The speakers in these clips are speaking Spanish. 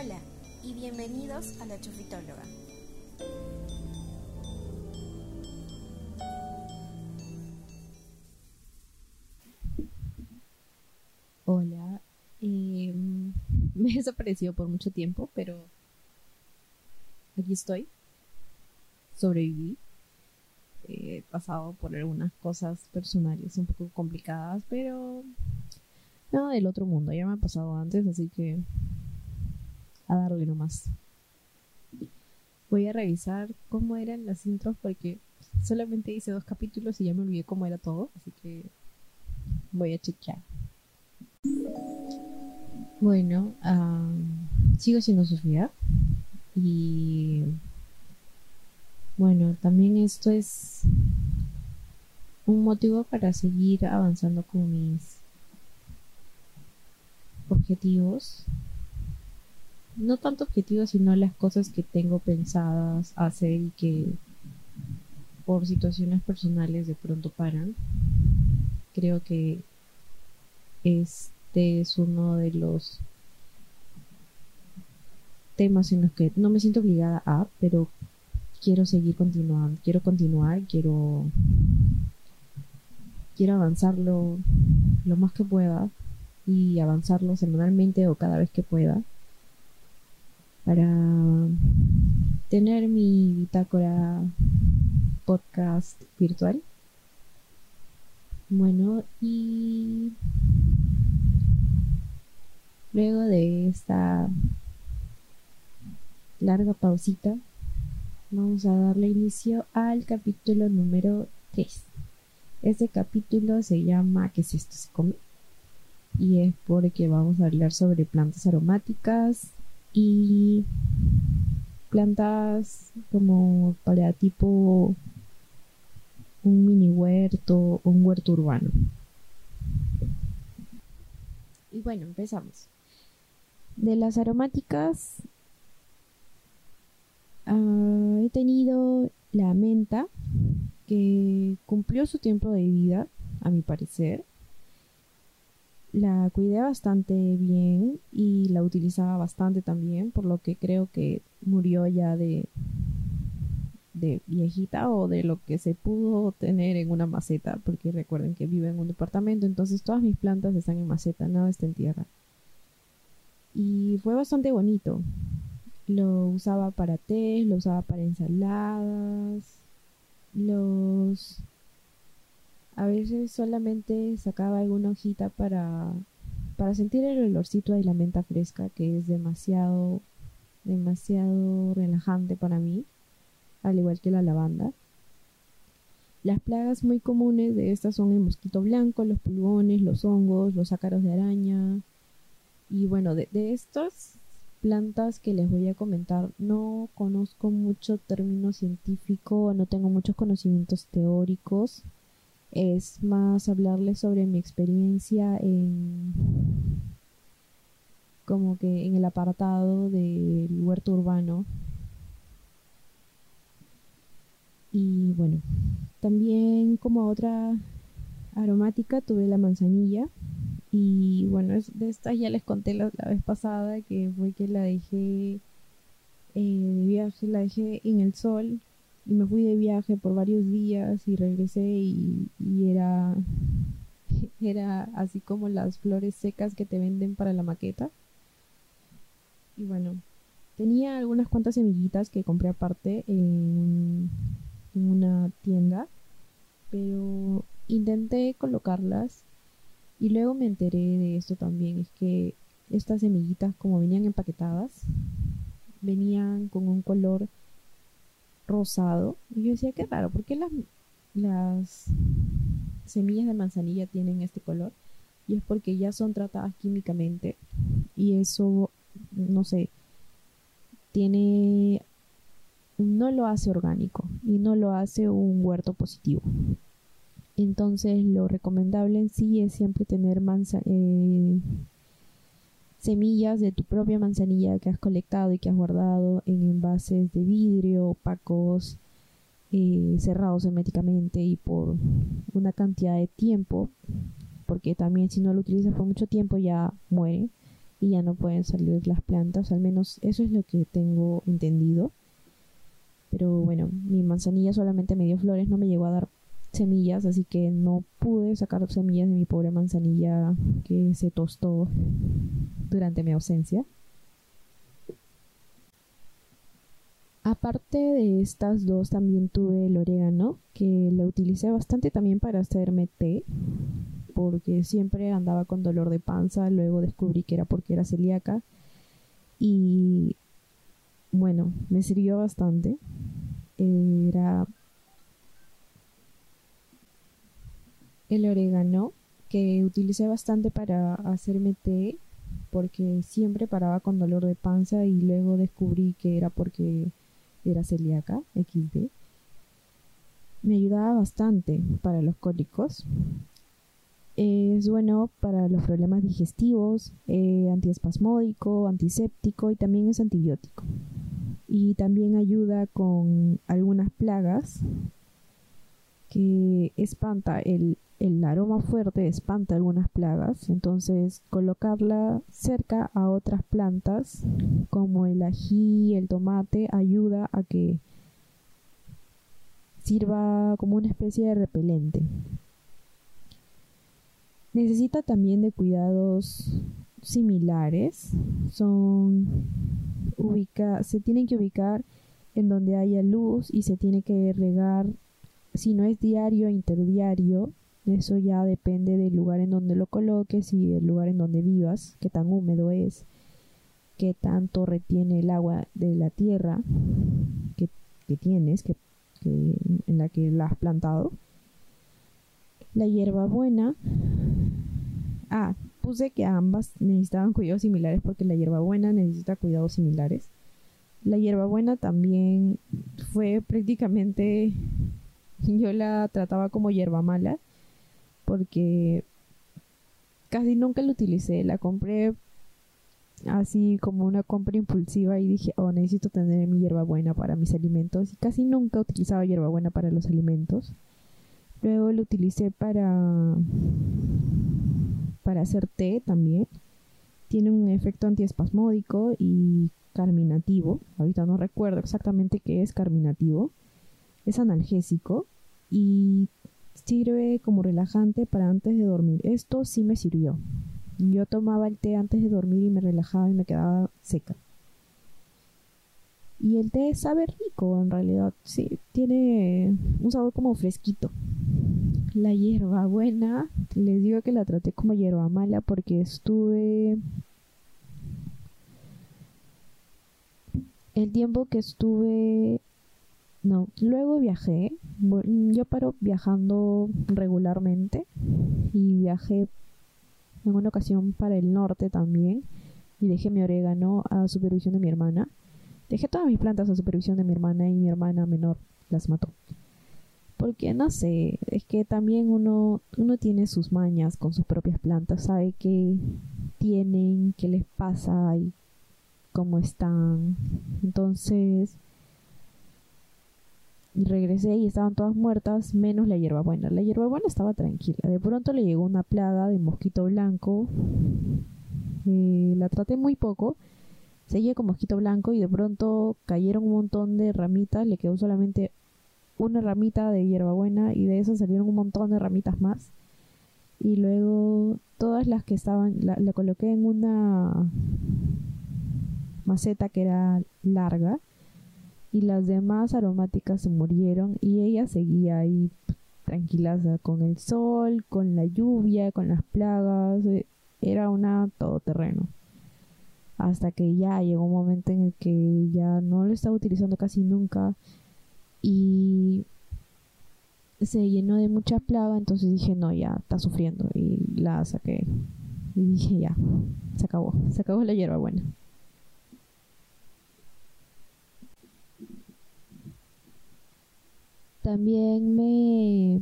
Hola y bienvenidos a la Chufitóloga. Hola, eh, me he desaparecido por mucho tiempo, pero aquí estoy. Sobreviví. He pasado por algunas cosas personales un poco complicadas, pero nada del otro mundo. Ya me ha pasado antes, así que a darle nomás. Voy a revisar cómo eran las intros porque solamente hice dos capítulos y ya me olvidé cómo era todo, así que voy a chequear. Bueno, sigo siendo Sofía y bueno, también esto es un motivo para seguir avanzando con mis objetivos no tanto objetivos, sino las cosas que tengo pensadas hacer y que por situaciones personales de pronto paran. Creo que este es uno de los temas en los que no me siento obligada a, pero quiero seguir continuando, quiero continuar, quiero quiero avanzarlo lo más que pueda y avanzarlo semanalmente o cada vez que pueda para tener mi bitácora podcast virtual. Bueno, y luego de esta larga pausita, vamos a darle inicio al capítulo número 3. Este capítulo se llama ¿Qué es esto se come? Y es porque vamos a hablar sobre plantas aromáticas, y plantas como para tipo un mini huerto o un huerto urbano. Y bueno, empezamos. De las aromáticas ah, he tenido la menta que cumplió su tiempo de vida, a mi parecer la cuidé bastante bien y la utilizaba bastante también, por lo que creo que murió ya de, de viejita o de lo que se pudo tener en una maceta, porque recuerden que vivo en un departamento, entonces todas mis plantas están en maceta, nada está en tierra. Y fue bastante bonito. Lo usaba para té, lo usaba para ensaladas, los a veces solamente sacaba alguna hojita para, para sentir el olorcito de la menta fresca, que es demasiado, demasiado relajante para mí, al igual que la lavanda. Las plagas muy comunes de estas son el mosquito blanco, los pulgones, los hongos, los ácaros de araña. Y bueno, de, de estas plantas que les voy a comentar no conozco mucho término científico, no tengo muchos conocimientos teóricos, es más hablarles sobre mi experiencia en como que en el apartado del huerto urbano. Y bueno también como otra aromática tuve la manzanilla. Y bueno de estas ya les conté la, vez pasada que fue que la dejé eh, de viaje la dejé en el sol y me fui de viaje por varios días y regresé y, era era así como las flores secas que te venden para la maqueta. Y bueno tenía algunas cuantas semillitas que compré aparte en, en una tienda pero intenté colocarlas y luego me enteré de esto también es que estas semillitas como venían empaquetadas venían con un color rosado. Y yo decía, qué raro, ¿por qué las, las semillas de manzanilla tienen este color? Y es porque ya son tratadas químicamente. Y eso, no sé, tiene... no lo hace orgánico y no lo hace un huerto positivo. Entonces lo recomendable en sí es siempre tener manzana eh, semillas de tu propia manzanilla que has colectado y que has guardado en envases de vidrio opacos eh, cerrados herméticamente y por una cantidad de tiempo porque también si no lo utilizas por mucho tiempo ya muere y ya no pueden salir las plantas, al menos eso es lo que tengo entendido. Pero bueno, mi manzanilla solamente me dio flores, no me llegó a dar semillas, así que no pude sacar semillas de mi pobre manzanilla que se tostó durante mi ausencia. Aparte de estas dos, también tuve el orégano, que lo utilicé bastante también para hacerme té, porque siempre andaba con dolor de panza, luego descubrí que era porque era celíaca y bueno, me sirvió bastante. Era el orégano que utilicé bastante para hacerme té porque siempre paraba con dolor de panza y luego descubrí que era porque era celíaca, XD. Me ayudaba bastante para los cólicos. Es bueno para los problemas digestivos, eh, antiespasmódico, antiséptico y también es antibiótico. Y también ayuda con algunas plagas que espanta el, el aroma fuerte espanta algunas plagas, entonces colocarla cerca a otras plantas como el ají, el tomate, ayuda a que sirva como una especie de repelente. Necesita también de cuidados similares, son ubica se tienen que ubicar en donde haya luz y se tiene que regar si no es diario, interdiario, eso ya depende del lugar en donde lo coloques y del lugar en donde vivas, qué tan húmedo es, qué tanto retiene el agua de la tierra que, tienes, que, en la que la has plantado. La hierbabuena. Ah, puse que ambas necesitaban cuidados similares porque la hierbabuena necesita cuidados similares. La hierbabuena también fue prácticamente yo la trataba como hierba mala porque casi nunca la utilicé. La compré así como una compra impulsiva y dije, oh, necesito tener mi hierbabuena para mis alimentos. Y casi nunca utilizaba hierbabuena para los alimentos. Luego lo utilicé para, para hacer té también. Tiene un efecto antiespasmódico y carminativo. Ahorita no recuerdo exactamente qué es carminativo. Es analgésico y sirve como relajante para antes de dormir. Esto sí me sirvió. Yo tomaba el té antes de dormir y me relajaba y me quedaba seca. Y el té sabe rico en realidad, sí, tiene un sabor como fresquito. La hierba buena, les digo que la traté como hierba mala porque estuve el tiempo que estuve no, luego viajé. Yo paro viajando regularmente y viajé en una ocasión para el norte también y dejé mi orégano a supervisión de mi hermana. Dejé todas mis plantas a supervisión de mi hermana y mi hermana menor las mató. Porque no sé, es que también uno, uno tiene sus mañas con sus propias plantas, sabe qué tienen, qué les pasa y cómo están. Entonces, y regresé y estaban todas muertas, menos la hierbabuena. La hierbabuena estaba tranquila. De pronto le llegó una plaga de mosquito blanco. Eh, la traté muy poco. Seguía con mosquito blanco y de pronto cayeron un montón de ramitas. Le quedó solamente una ramita de hierbabuena y de eso salieron un montón de ramitas más. Y luego todas las que estaban, la, la coloqué en una maceta que era larga y las demás aromáticas se murieron y ella seguía ahí tranquila con el sol, con la lluvia, con las plagas, eh, era una todoterreno. Hasta que ya llegó un momento en el que ya no lo estaba utilizando casi nunca y se llenó de mucha plaga, entonces dije, no, ya está sufriendo y la saqué. Y dije, ya, se acabó, se acabó la hierba buena. También me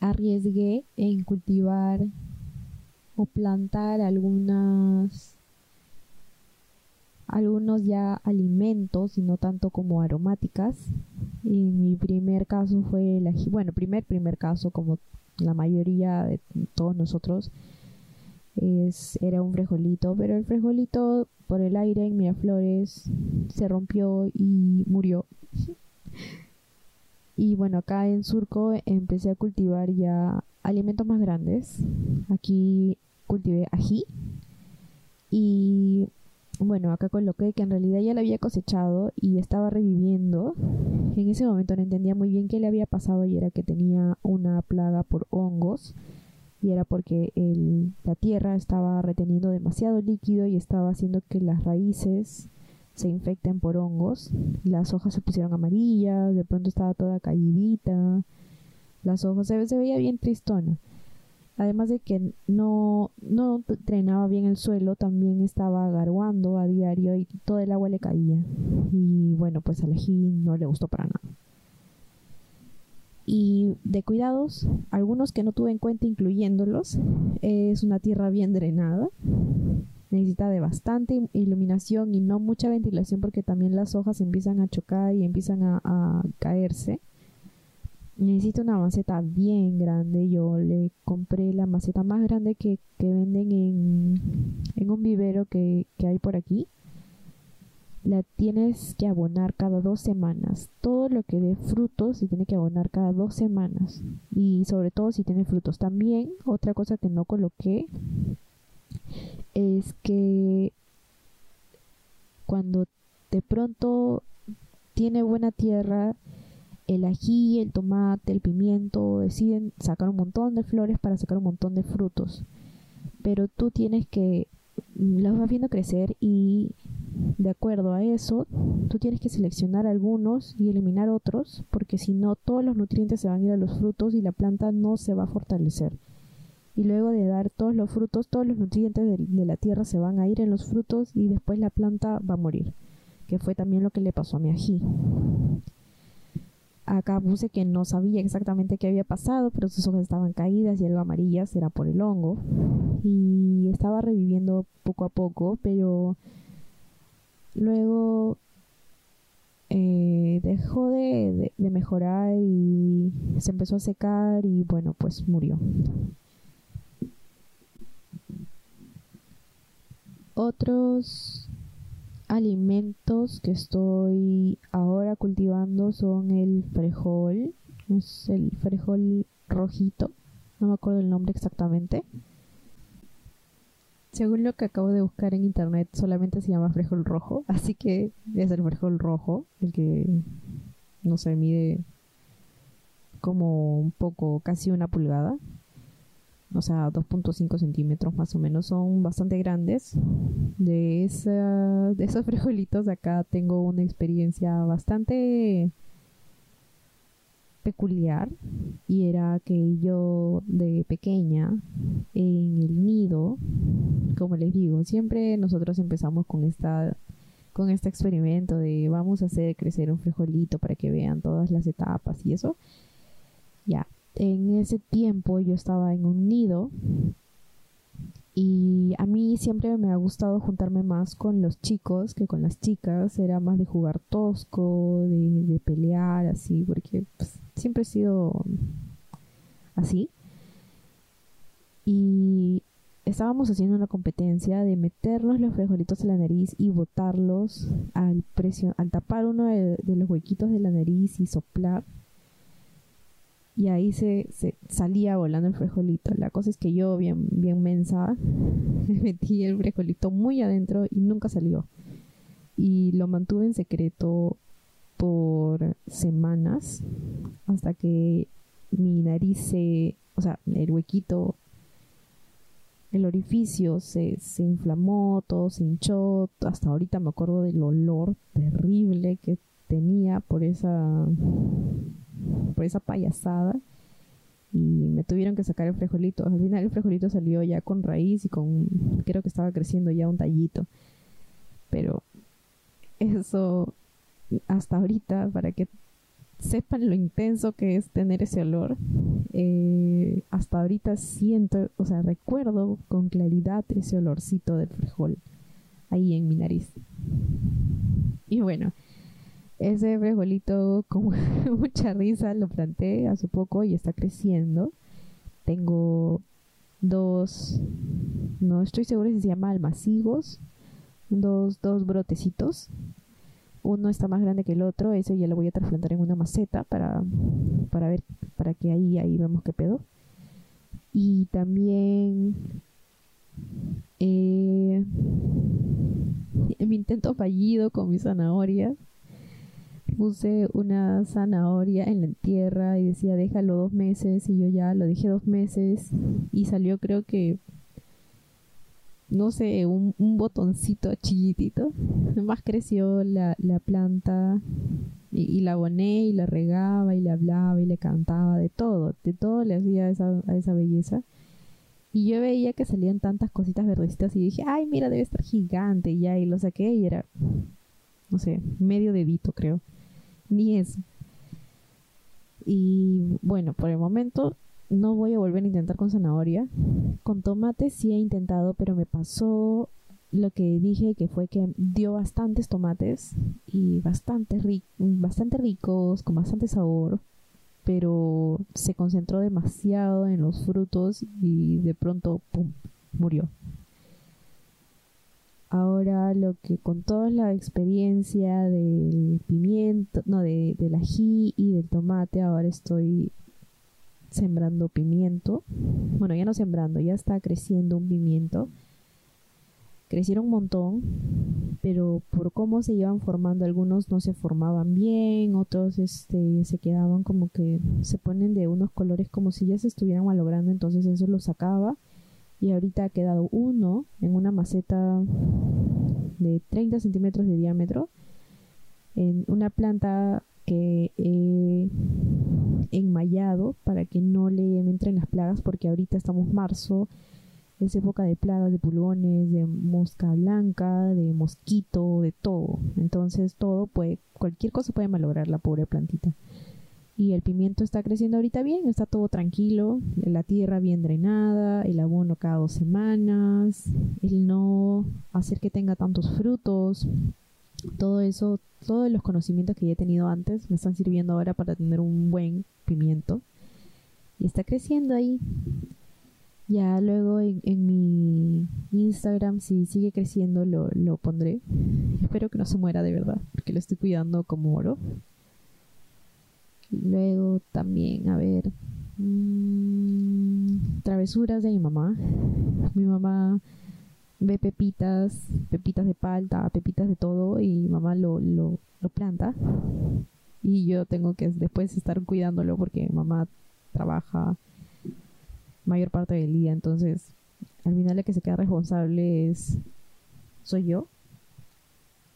arriesgué en cultivar o plantar algunas algunos ya alimentos y no tanto como aromáticas. Y mi primer caso fue el bueno, primer primer caso como la mayoría de todos nosotros Es, era un frijolito, pero el frijolito por el aire en Miraflores se rompió y murió. Y bueno, acá en Surco empecé a cultivar ya alimentos más grandes. Aquí cultivé ají. Y bueno, acá coloqué que en realidad ya lo había cosechado y estaba reviviendo. En ese momento no entendía muy bien qué le había pasado y era que tenía una plaga por hongos y era porque el, la tierra estaba reteniendo demasiado líquido y estaba haciendo que las raíces se infecten por hongos. Las hojas se pusieron amarillas, de pronto estaba toda caídita. Las hojas se, se veía bien tristona. Además de que no, no drenaba bien el suelo, también estaba garguando a diario y todo el agua le caía. Y bueno, pues al ají no le gustó para nada. Y de cuidados, algunos que no tuve en cuenta incluyéndolos, es una tierra bien drenada, necesita de bastante iluminación y no mucha ventilación porque también las hojas empiezan a chocar y empiezan a, caerse. Necesita una maceta bien grande. Yo le compré la maceta más grande que, venden en, un vivero que, que hay por aquí. La tienes que abonar cada dos semanas. Todo lo que dé frutos se tiene que abonar cada dos semanas. Y sobre todo si tiene frutos. También otra cosa que no coloqué es que cuando de pronto tiene buena tierra, el ají, el tomate, el pimiento deciden sacar un montón de flores para sacar un montón de frutos. Pero tú tienes que los vas viendo crecer y de acuerdo a eso, tú tienes que seleccionar algunos y eliminar otros, porque si no todos los nutrientes se van a ir a los frutos y la planta no se va a fortalecer y luego de dar todos los frutos, todos los nutrientes de, la tierra se van a ir en los frutos y después la planta va a morir, que fue también lo que le pasó a mi ají. Acá puse que no sabía exactamente qué había pasado, pero sus hojas estaban caídas y algo amarillas, era por el hongo. Y estaba reviviendo poco a poco, pero luego eh, dejó de, de, mejorar y se empezó a secar y bueno, pues murió. Otros alimentos que estoy ahora cultivando son el frijol, es el frijol rojito, no me acuerdo el nombre exactamente. Según lo que acabo de buscar en internet, solamente se llama frijol rojo, así que es el frijol rojo, el que no se mide como un poco, casi una pulgada o sea, 2.5 centímetros más o menos, son bastante grandes. De, esa, de esos frijolitos acá tengo una experiencia bastante peculiar y era que yo de pequeña en el nido, como les digo, siempre nosotros empezamos con esta con este experimento de vamos a hacer crecer un frijolito para que vean todas las etapas y eso. Ya, en ese tiempo yo estaba en un nido y a mí siempre me ha gustado juntarme más con los chicos que con las chicas. Era más de jugar tosco, de, pelear, así, porque pues, siempre he sido así. Y estábamos haciendo una competencia de meternos los frijolitos en la nariz y botarlos al, al tapar uno de los huequitos de la nariz y soplar y ahí se, se, salía volando el frijolito. La cosa es que yo, bien, bien mensa, metí el frijolito muy adentro y nunca salió. Y lo mantuve en secreto por semanas hasta que mi nariz se, o sea, el huequito, el orificio se, se inflamó, todo se hinchó. Hasta ahorita me acuerdo del olor terrible que tenía por esa por esa payasada y me tuvieron que sacar el frijolito. Al final el frijolito salió ya con raíz y con, creo que estaba creciendo ya un tallito. Pero eso hasta ahorita, para que sepan lo intenso que es tener ese olor, eh, hasta ahorita siento, o sea, recuerdo con claridad ese olorcito del frijol ahí en mi nariz. Y bueno, ese frijolito con mucha risa lo planté hace poco y está creciendo. Tengo dos, no estoy segura si se llama almacigos, dos, dos brotecitos. Uno está más grande que el otro, ese ya lo voy a trasplantar en una maceta para, para ver, para que ahí, ahí vemos qué pedo. Y también eh, mi intento fallido con mi zanahoria puse una zanahoria en la tierra y decía déjalo dos meses y yo ya lo dejé dos meses y salió creo que no sé, un, botoncito chiquitito. Más creció la, la planta y, la aboné y la regaba y le hablaba y le cantaba de todo, de todo le hacía esa, a esa belleza. Y yo veía que salían tantas cositas verdecitas y dije, ay, mira, debe estar gigante. Y ya, y lo saqué y era, no sé, medio dedito creo. Ni eso. Y bueno, por el momento no voy a volver a intentar con zanahoria. Con tomate sí he intentado, pero me pasó lo que dije que fue que dio bastantes tomates y bastante, bastante ricos, con bastante sabor, pero se concentró demasiado en los frutos y de pronto, ¡pum!, murió. Ahora lo que con toda la experiencia del pimiento, no, de, del ají y del tomate, ahora estoy sembrando pimiento. Bueno, ya no sembrando, ya está creciendo un pimiento. Crecieron un montón, pero por cómo se iban formando, algunos no se formaban bien, otros este, se quedaban como que se ponen de unos colores como si ya se estuvieran malogrando, entonces eso lo sacaba y ahorita ha quedado uno en una maceta de 30 centímetros de diámetro en una planta que he enmayado para que no le entren las plagas porque ahorita estamos marzo es época de plagas de pulgones de mosca blanca de mosquito de todo. Entonces todo puede cualquier cosa puede malograr la pobre plantita y el pimiento está creciendo ahorita bien, está todo tranquilo, la tierra bien drenada, el abono cada dos semanas, el no hacer que tenga tantos frutos, todo eso, todos los conocimientos que ya he tenido antes me están sirviendo ahora para tener un buen pimiento y está creciendo ahí. Ya luego en, mi Instagram, si sigue creciendo, lo, lo pondré. Espero que no se muera de verdad, porque lo estoy cuidando como oro. Luego también, a ver, mmm, travesuras de mi mamá. Mi mamá ve pepitas, pepitas de palta, pepitas de todo y mamá lo, lo, lo planta. Y yo tengo que después estar cuidándolo porque mamá trabaja mayor parte del día. Entonces, al final la que se queda responsable es soy yo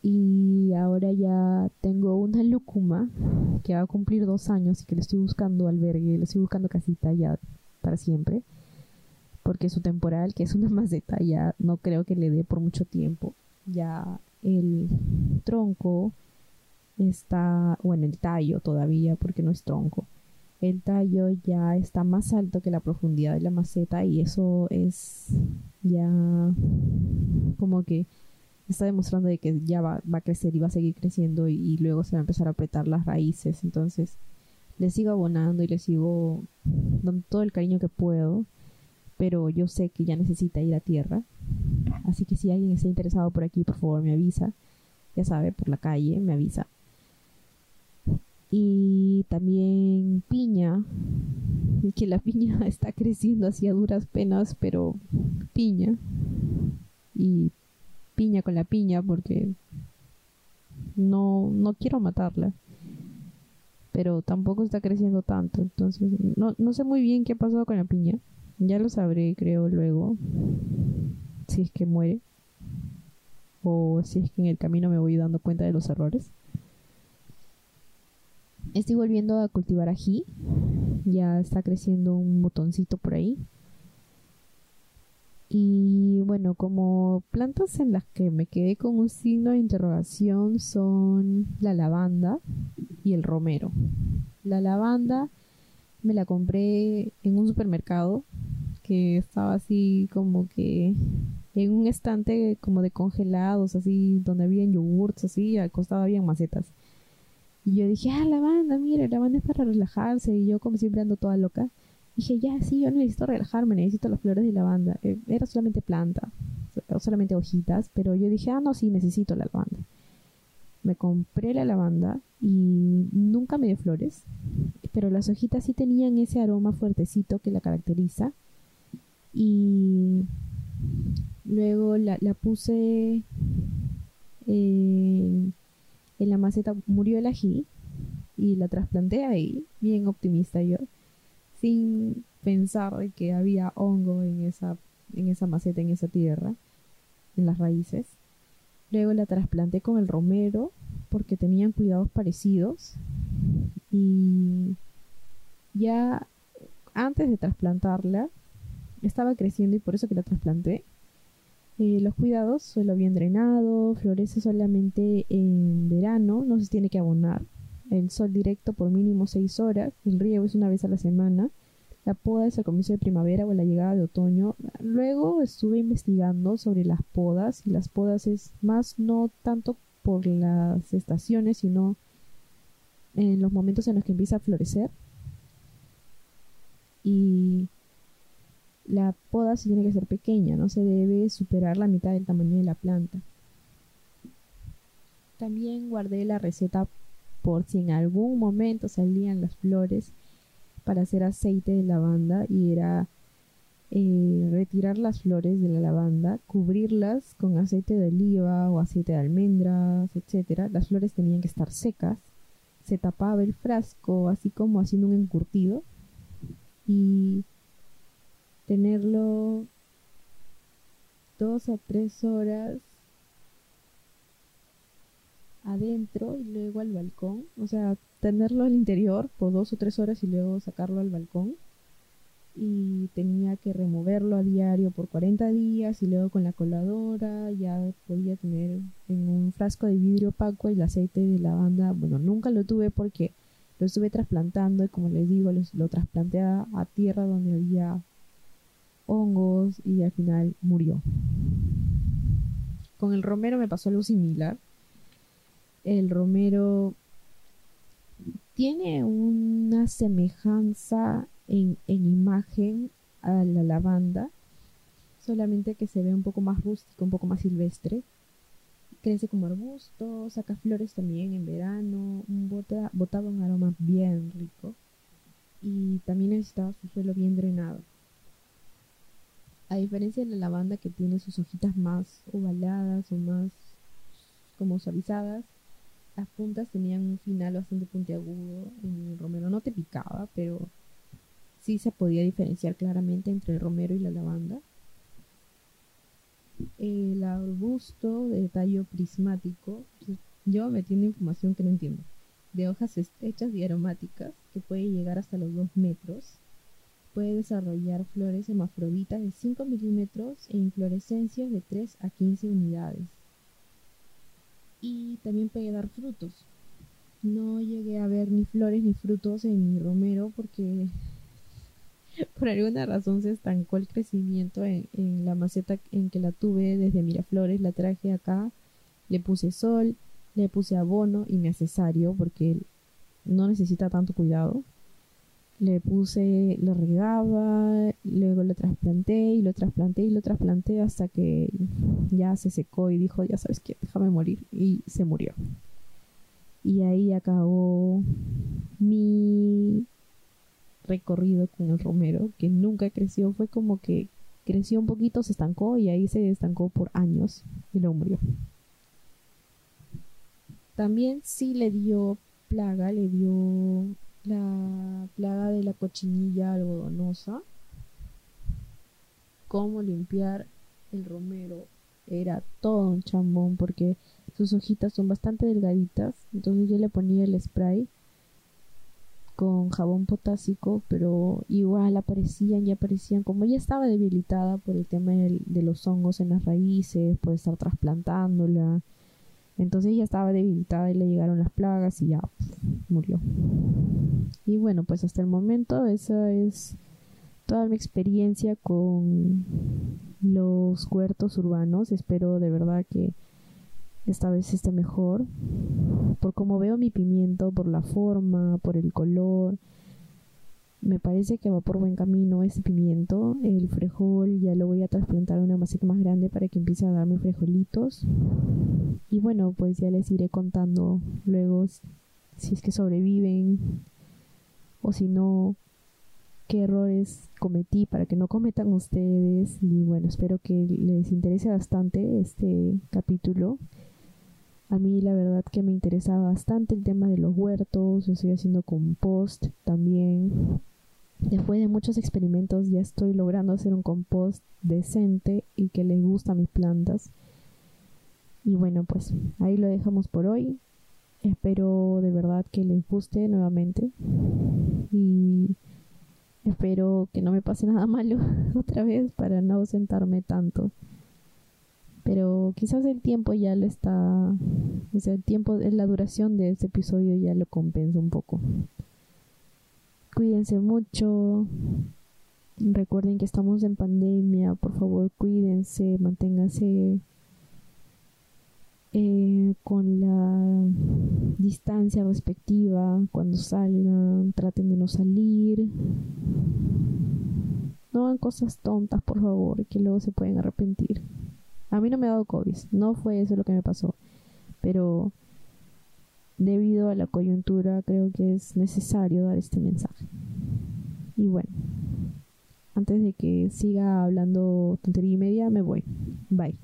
y ahora ya tengo una lúcuma que va a cumplir dos años y que le estoy buscando albergue, le estoy buscando casita ya para siempre, porque su temporal, que es una maceta, ya no creo que le dé por mucho tiempo. Ya el tronco está, bueno, el tallo todavía, porque no es tronco. El tallo ya está más alto que la profundidad de la maceta y eso es ya como que está demostrando de que ya va, va, a crecer y va a seguir creciendo y, luego se va a empezar a apretar las raíces. Entonces le sigo abonando y le sigo dando todo el cariño que puedo, pero yo sé que ya necesita ir a tierra. Así que si alguien está interesado por aquí, por favor me avisa. Ya sabe, por la calle me avisa. Y también piña, que la piña está creciendo así a duras penas, pero piña. Y piña con la piña porque no, no quiero matarla. Pero tampoco está creciendo tanto. Entonces, no, no sé muy bien qué ha pasado con la piña. Ya lo sabré, creo, luego. Si es que muere. O si es que en el camino me voy dando cuenta de los errores. Estoy volviendo a cultivar ají. Ya está creciendo un botoncito por ahí. Y bueno, como plantas en las que me quedé con un signo de interrogación son la lavanda y el romero. La lavanda me la compré en un supermercado que estaba así como que en un estante como de congelados, así donde había yogurts, así, al costado había macetas. Y yo dije, ah, lavanda, mira, lavanda es para relajarse. Y yo como siempre ando toda loca Dije, ya, sí, yo necesito relajarme, necesito las flores de lavanda. Eh, era solamente planta, solamente hojitas, pero yo dije, ah, no, sí, necesito la lavanda. Me compré la lavanda y nunca me dio flores, pero las hojitas sí tenían ese aroma fuertecito que la caracteriza. Y luego la, puse en la maceta, murió el ají y la trasplanté ahí, bien optimista yo, sin pensar que había hongo en esa, en esa maceta, en esa tierra, en las raíces. Luego la trasplanté con el romero porque tenían cuidados parecidos y ya antes de trasplantarla estaba creciendo y por eso que la trasplanté. Eh, los cuidados, suelo bien drenado, florece solamente en verano, no se tiene que abonar. El sol directo por mínimo 6 horas, el riego es una vez a la semana la poda es al comienzo de primavera o a la llegada de otoño. Luego estuve investigando sobre las podas y las podas es más no tanto por las estaciones, sino en los momentos en los que empieza a florecer. Y la poda se tiene que ser pequeña, no se debe superar la mitad del tamaño de la planta. También guardé la receta por si en algún momento salían las flores para hacer aceite de lavanda y era eh, retirar las flores de la lavanda, cubrirlas con aceite de oliva o aceite de almendras, etcétera. Las flores tenían que estar secas, se tapaba el frasco así como haciendo un encurtido y tenerlo dos a tres horas adentro y luego al balcón, o sea, tenerlo al interior por dos o tres horas y luego sacarlo al balcón. Y tenía que removerlo a diario por 40 días y luego con la coladora ya podía tener en un frasco de vidrio opaco el aceite de lavanda. Bueno, nunca lo tuve porque lo estuve trasplantando y como les digo, lo, trasplanté a tierra donde había hongos y al final murió. Con el romero me pasó algo similar. El romero tiene una semejanza en, imagen a la lavanda, solamente que se ve un poco más rústico, un poco más silvestre. Crece como arbusto, saca flores también en verano, bota, botaba un aroma bien rico y también necesitaba su suelo bien drenado. A diferencia de la lavanda que tiene sus hojitas más ovaladas o más como suavizadas, las puntas tenían un final bastante puntiagudo en el romero. No te picaba, pero sí se podía diferenciar claramente entre el romero y la lavanda. El arbusto de tallo prismático, yo metiendo información que no entiendo, de hojas estrechas y aromáticas que puede llegar hasta los 2 metros. Puede desarrollar flores hermafroditas de 5 milímetros e inflorescencias de 3 a 15 unidades y también puede dar frutos. No llegué a ver ni flores ni frutos en mi romero porque por alguna razón se estancó el crecimiento en, la maceta en que la tuve desde Miraflores, la traje acá, le puse sol, le puse abono y necesario porque no necesita tanto cuidado le puse, lo regaba, luego lo trasplanté y lo trasplanté y lo trasplanté hasta que ya se secó y dijo, ya sabes qué, déjame morir y se murió. Y ahí acabó mi recorrido con el romero, que nunca creció, fue como que creció un poquito, se estancó y ahí se estancó por años y luego murió. También sí le dio plaga, le dio la plaga de la cochinilla algodonosa, cómo limpiar el romero era todo un chambón porque sus hojitas son bastante delgaditas, entonces yo le ponía el spray con jabón potásico, pero igual aparecían y aparecían, como ya estaba debilitada por el tema de los hongos en las raíces, por estar trasplantándola, entonces ya estaba debilitada y le llegaron las plagas y ya murió. Y bueno, pues hasta el momento esa es toda mi experiencia con los huertos urbanos. Espero de verdad que esta vez esté mejor. Por como veo mi pimiento, por la forma, por el color. me parece que va por buen camino este pimiento. El frijol ya lo voy a trasplantar a una maceta más grande para que empiece a darme frijolitos. Y bueno, pues ya les iré contando luego si es que sobreviven o si no, qué errores cometí para que no cometan ustedes. Y bueno, espero que les interese bastante este capítulo. A mí la verdad que me interesa bastante el tema de los huertos, estoy haciendo compost también. Después de muchos experimentos ya estoy logrando hacer un compost decente y que les gusta a mis plantas. Y bueno, pues ahí lo dejamos por hoy. Espero de verdad que les guste nuevamente. Y espero que no me pase nada malo otra vez para no ausentarme tanto pero quizás el tiempo ya lo está, o sea, el tiempo, la duración de este episodio ya lo compensa un poco. Cuídense mucho, recuerden que estamos en pandemia, por favor cuídense, manténganse eh, con la distancia respectiva cuando salgan, traten de no salir. No hagan cosas tontas, por favor, que luego se pueden arrepentir. A mí no me ha dado COVID, no fue eso lo que me pasó, pero debido a la coyuntura creo que es necesario dar este mensaje. Y bueno, antes de que siga hablando tontería y media, me voy. Bye.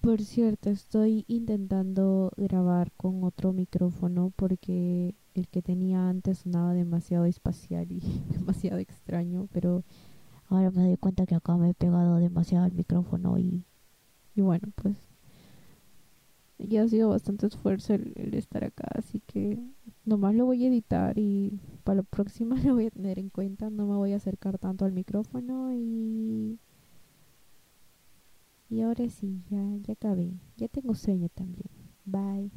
Por cierto, estoy intentando grabar con otro micrófono porque el que tenía antes sonaba demasiado espacial y demasiado extraño, pero Ahora me doy cuenta que acá me he pegado demasiado al micrófono y, y bueno, pues ya ha sido bastante esfuerzo el, estar acá, así que nomás lo voy a editar y para la próxima lo voy a tener en cuenta, no me voy a acercar tanto al micrófono y... Y ahora sí, ya, ya acabé, ya tengo sueño también. Bye.